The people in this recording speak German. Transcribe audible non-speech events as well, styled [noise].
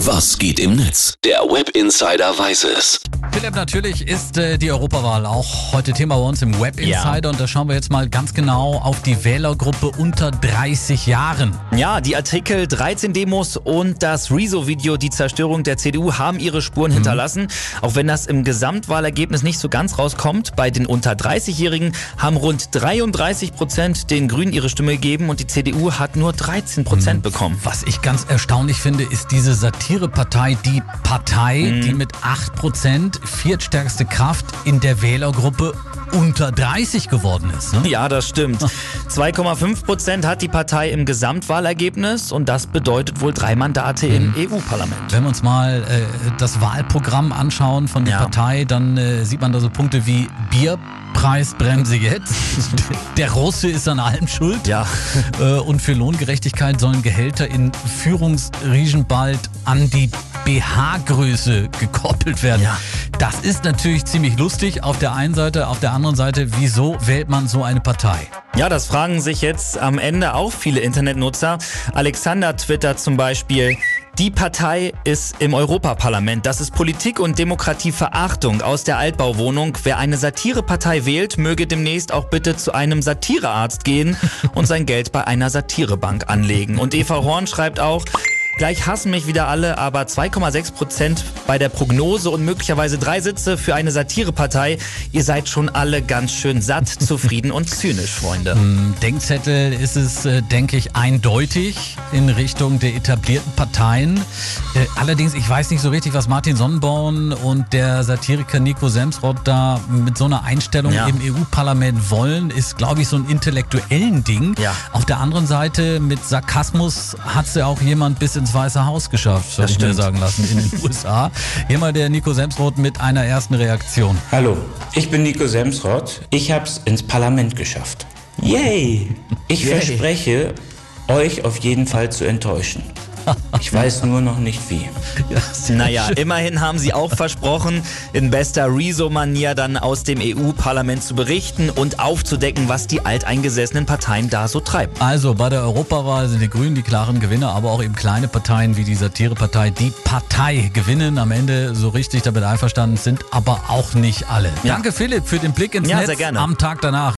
Was geht im Netz? Der Web Insider weiß es. Philipp, natürlich ist äh, die Europawahl auch heute Thema bei uns im Web Insider Ja. und da schauen wir jetzt mal ganz genau auf die Wählergruppe unter 30 Jahren. Ja, die Artikel 13 Demos und das Rezo-Video, die Zerstörung der CDU, haben ihre Spuren hinterlassen. Auch wenn das im Gesamtwahlergebnis nicht so ganz rauskommt, bei den unter 30-Jährigen haben rund 33 Prozent den Grünen ihre Stimme gegeben und die CDU hat nur 13 Prozent bekommen. Was ich ganz erstaunlich finde, ist diese Satirepartei Die Partei, die mit 8% viertstärkste Kraft in der Wählergruppe unter 30 geworden ist. Ne? Ja, das stimmt. 2,5 Prozent hat die Partei im Gesamtwahlergebnis und das bedeutet wohl drei Mandate im EU-Parlament. Wenn wir uns mal äh, das Wahlprogramm anschauen von der Ja. Partei, dann äh, sieht man da so Punkte wie Bierpreisbremse jetzt. [laughs] der Russe ist an allem schuld. Ja. [laughs] Äh, und für Lohngerechtigkeit sollen Gehälter in Führungsriegen bald an die BH-Größe gekoppelt werden. Ja. Das ist natürlich ziemlich lustig auf der einen Seite, auf der anderen Seite, wieso wählt man so eine Partei? Ja, das fragen sich jetzt am Ende auch viele Internetnutzer. Alexander twittert zum Beispiel, die Partei ist im Europaparlament. Das ist Politik und Demokratieverachtung aus der Altbauwohnung. Wer eine Satirepartei wählt, möge demnächst auch bitte zu einem Satirearzt gehen und sein Geld bei einer Satirebank anlegen. Und Eva Horn schreibt auch, Gleich hassen mich wieder alle, aber 2,6 Prozent bei der Prognose und möglicherweise drei Sitze für eine Satirepartei. Ihr seid schon alle ganz schön satt, [laughs] zufrieden und zynisch, Freunde. Im Denkzettel ist es, äh, denke ich, eindeutig in Richtung der etablierten Parteien. Äh, allerdings, ich weiß nicht so richtig, was Martin Sonnenborn und der Satiriker Nico Semsrott da mit so einer Einstellung Ja. im EU-Parlament wollen, ist, glaube ich, so ein intellektuellen Ding. Ja. Auf der anderen Seite, mit Sarkasmus hat es ja auch jemand bis ins Weiße Haus geschafft, habe ich mir sagen lassen, in den [laughs] USA. Hier mal der Nico Semsrott mit einer ersten Reaktion. Hallo, ich bin Nico Semsrott. Ich hab's ins Parlament geschafft. Yay! Ich Yay. verspreche, euch auf jeden Fall zu enttäuschen. Ich weiß nur noch nicht wie. Naja, immerhin haben sie auch versprochen, in bester Rezo-Manier dann aus dem EU-Parlament zu berichten und aufzudecken, was die alteingesessenen Parteien da so treiben. Also bei der Europawahl sind die Grünen die klaren Gewinner, aber auch eben kleine Parteien wie die Satirepartei, die Partei gewinnen. Am Ende so richtig damit einverstanden sind, aber auch nicht alle. Ja. Danke Philipp für den Blick ins Ja, Netz sehr gerne. am Tag danach.